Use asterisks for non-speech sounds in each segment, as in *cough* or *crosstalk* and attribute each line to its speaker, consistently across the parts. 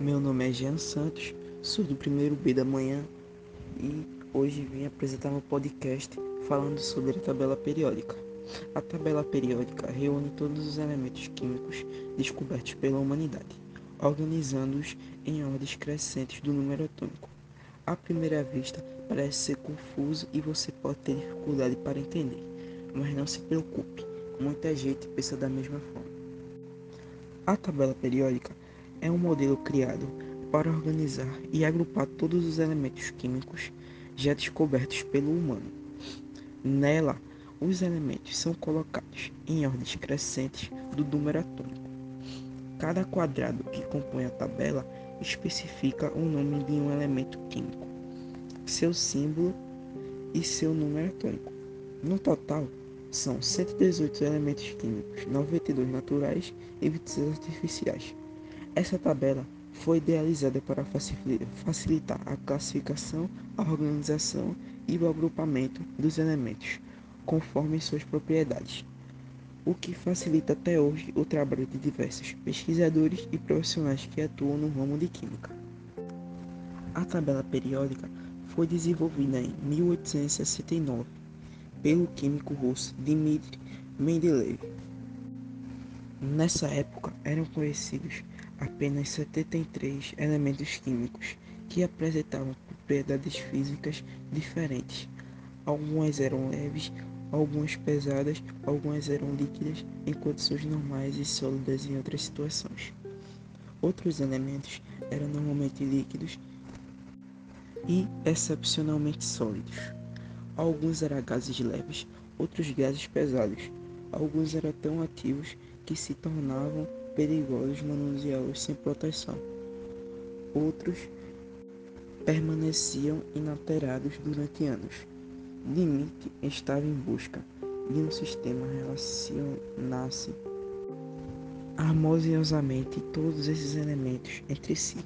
Speaker 1: Meu nome é Jean Santos, sou do primeiro B da manhã e hoje vim apresentar meu podcast falando sobre a tabela periódica. A tabela periódica reúne todos os elementos químicos descobertos pela humanidade, organizando-os em ordens crescentes do número atômico. À primeira vista, parece ser confuso e você pode ter dificuldade para entender, mas não se preocupe, muita gente pensa da mesma forma. A tabela periódica é um modelo criado para organizar e agrupar todos os elementos químicos já descobertos pelo humano. Nela, os elementos são colocados em ordens crescentes do número atômico. Cada quadrado que compõe a tabela especifica o nome de um elemento químico, seu símbolo e seu número atômico. No total, são 118 elementos químicos, 92 naturais e 26 artificiais. Essa tabela foi idealizada para facilitar a classificação, a organização e o agrupamento dos elementos, conforme suas propriedades, o que facilita até hoje o trabalho de diversos pesquisadores e profissionais que atuam no ramo de química. A tabela periódica foi desenvolvida em 1869 pelo químico russo Dmitry Mendeleev. Nessa época eram conhecidos apenas 73 elementos químicos que apresentavam propriedades físicas diferentes. Algumas eram leves, algumas pesadas, algumas eram líquidas em condições normais e sólidas em outras situações. Outros elementos eram normalmente líquidos e excepcionalmente sólidos. Alguns eram gases leves, outros gases pesados. Alguns eram tão ativos que se tornavam perigosos manuseá-los sem proteção. Outros permaneciam inalterados durante anos. Limite estava em busca de um sistema relacionasse harmoniosamente todos esses elementos entre si.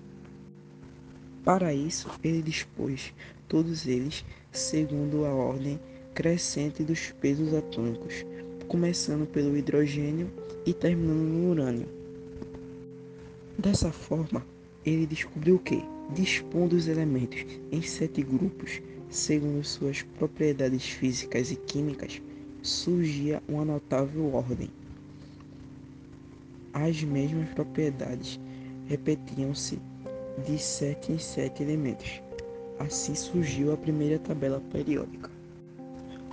Speaker 1: Para isso, ele dispôs todos eles segundo a ordem crescente dos pesos atômicos, começando pelo hidrogênio e terminando no urânio. Dessa forma, ele descobriu que, dispondo os elementos em sete grupos, segundo suas propriedades físicas e químicas, surgia uma notável ordem. As mesmas propriedades repetiam-se de sete em sete elementos. Assim surgiu a primeira tabela periódica.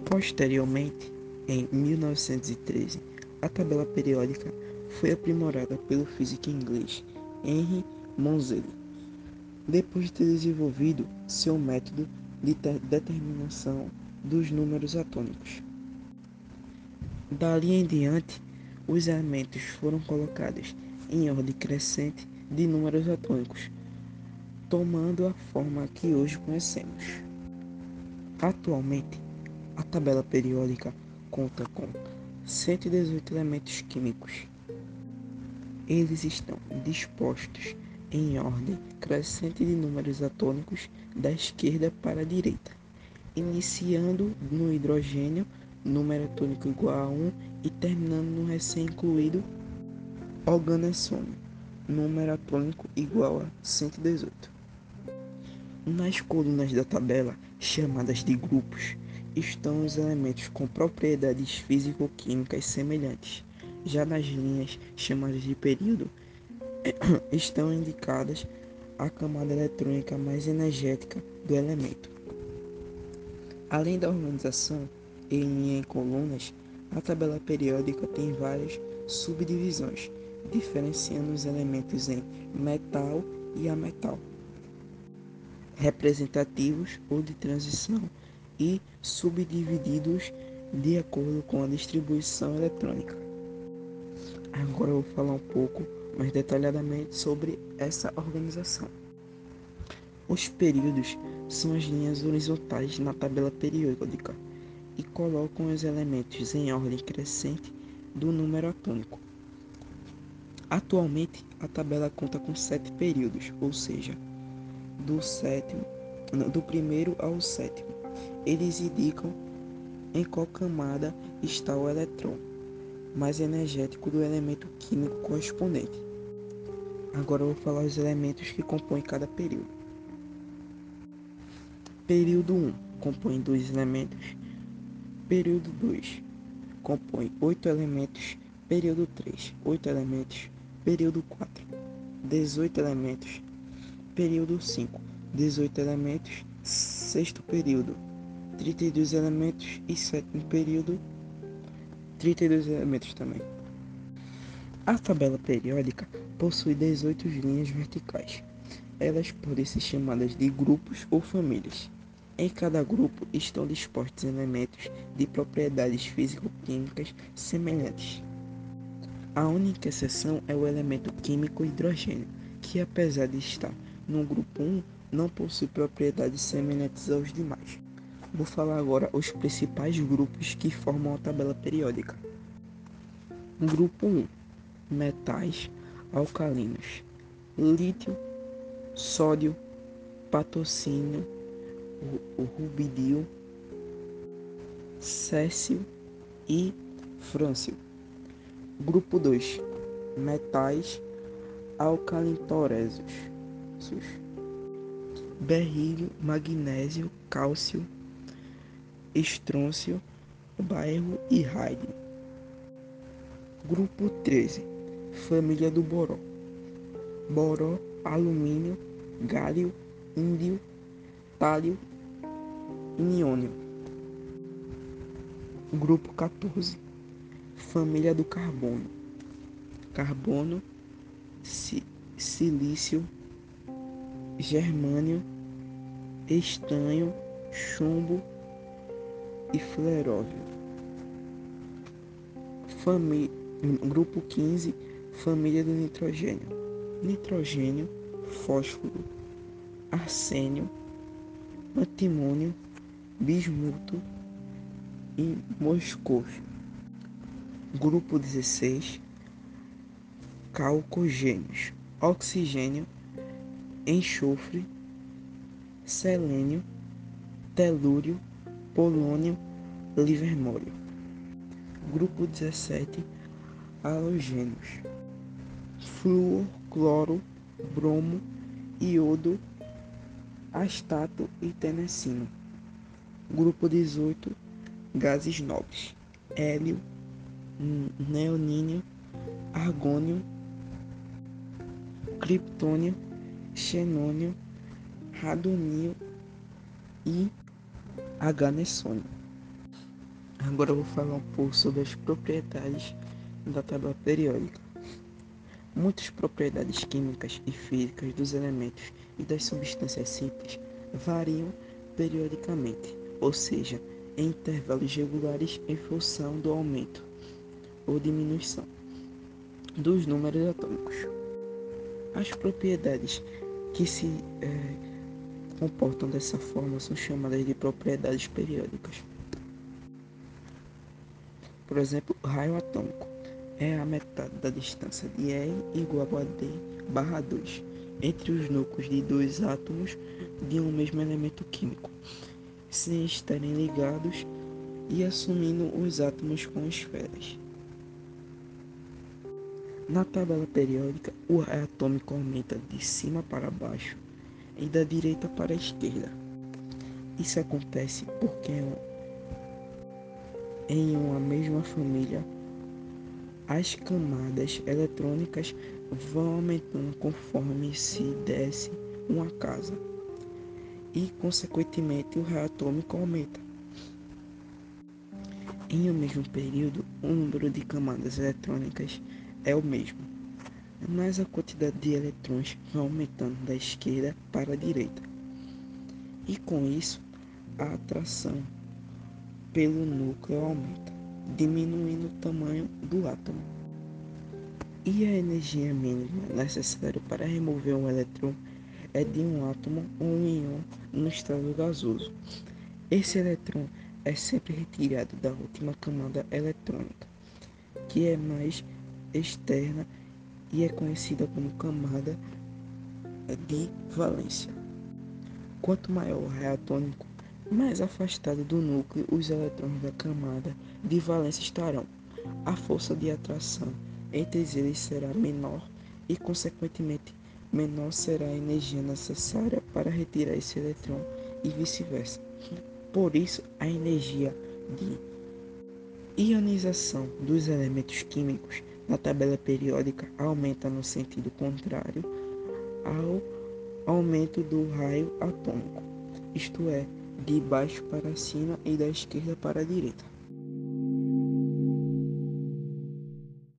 Speaker 1: Posteriormente, em 1913, a tabela periódica foi aprimorada pelo físico inglês Henry Moseley, depois de ter desenvolvido seu método de determinação dos números atômicos. Dali em diante, os elementos foram colocados em ordem crescente de números atômicos, tomando a forma que hoje conhecemos. Atualmente, a tabela periódica conta com 118 elementos químicos. Eles estão dispostos em ordem crescente de números atômicos da esquerda para a direita, iniciando no hidrogênio, número atômico igual a 1, e terminando no recém-incluído organessônio, número atômico igual a 118. Nas colunas da tabela, chamadas de grupos, estão os elementos com propriedades físico-químicas semelhantes. Já nas linhas, chamadas de período, *coughs* estão indicadas a camada eletrônica mais energética do elemento. Além da organização em linha em colunas, a tabela periódica tem várias subdivisões, diferenciando os elementos em metal e ametal representativos ou de transição e subdivididos de acordo com a distribuição eletrônica. Agora eu vou falar um pouco mais detalhadamente sobre essa organização. Os períodos são as linhas horizontais na tabela periódica e colocam os elementos em ordem crescente do número atômico. Atualmente, a tabela conta com sete períodos, ou seja, do sétimo, do primeiro ao sétimo. Eles indicam em qual camada está o elétron mais energético do elemento químico correspondente. Agora vou falar os elementos que compõem cada período. Período 1 compõe dois elementos. Período 2 compõe oito elementos. Período 3, oito elementos. Período 4, 18 elementos. Período 5, 18 elementos. Sexto período, 32 elementos. E sétimo período, 32 elementos também. A tabela periódica possui 18 linhas verticais. Elas podem ser chamadas de grupos ou famílias. Em cada grupo estão dispostos elementos de propriedades físico-químicas semelhantes. A única exceção é o elemento químico hidrogênio, que apesar de estar no grupo 1, não possui propriedades semelhantes aos demais. Vou falar agora os principais grupos que formam a tabela periódica. Grupo 1: metais alcalinos: lítio, sódio, patrocínio, rubidio, césio e frâncio. Grupo 2: metais alcalintoresos: berrílio, magnésio, cálcio, estrôncio, bairro e rádio. Grupo 13: família do boró: boró, alumínio, gálio, índio, tálio niônio. Grupo 14 Família do carbono: carbono, si, silício, germânio, estanho, chumbo e fleróvio. Famí grupo 15 Família do nitrogênio: nitrogênio, fósforo, arsênio, antimônio, bismuto e moscovio. Grupo 16 Calcogênios: oxigênio, enxofre, selênio, telúrio, polônio, livermório. Grupo 17 Halogênios: flúor, cloro, bromo, iodo, astato e tenecino. Grupo 18 Gases nobres: hélio, neonínio, argônio, criptônio, xenônio, radonio e aganesônio. Agora eu vou falar um pouco sobre as propriedades da tabela periódica. Muitas propriedades químicas e físicas dos elementos e das substâncias simples variam periodicamente, ou seja, em intervalos regulares em função do aumento ou diminuição dos números atômicos. As propriedades que se é, comportam dessa forma são chamadas de propriedades periódicas. Por exemplo, raio atômico é a metade da distância de R igual a D barra 2 entre os núcleos de dois átomos de um mesmo elemento químico, sem estarem ligados e assumindo os átomos com esferas. Na tabela periódica, o raio atômico aumenta de cima para baixo e da direita para a esquerda. Isso acontece porque em uma mesma família as camadas eletrônicas vão aumentando conforme se desce uma casa e, consequentemente, o raio atômico aumenta. Em um mesmo período, o número de camadas eletrônicas é o mesmo, mas a quantidade de eletrões vai aumentando da esquerda para a direita. E com isso, a atração pelo núcleo aumenta, diminuindo o tamanho do átomo. E a energia mínima necessária para remover um eletrão é de um átomo ou um íon no estado gasoso. Esse eletrão é sempre retirado da última camada eletrônica, que é mais externa e é conhecida como camada de valência. Quanto maior o raio atômico, mais afastado do núcleo os eletrões da camada de valência estarão. A força de atração entre eles será menor e, consequentemente, menor será a energia necessária para retirar esse elétron e vice-versa. Por isso, a energia de ionização dos elementos químicos na tabela periódica aumenta no sentido contrário ao aumento do raio atômico, isto é, de baixo para cima e da esquerda para a direita.